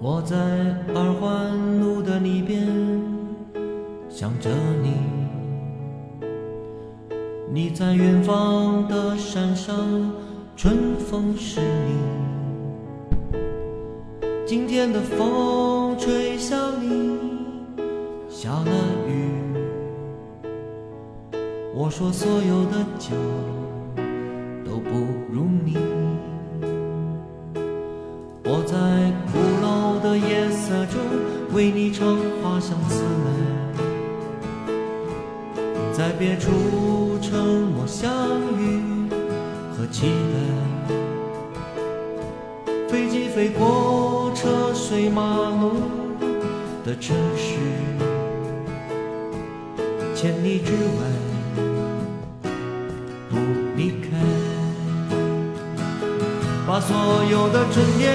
我在二环路的里边想着你，你在远方的山上，春风是你。今天的风吹向你，下了雨。我说所有的酒都不如你。我在古老的夜色中为你唱花香自来，在别处沉默相遇和期待。飞机飞过车水马龙的城市，千里之外不离开。把所有的春天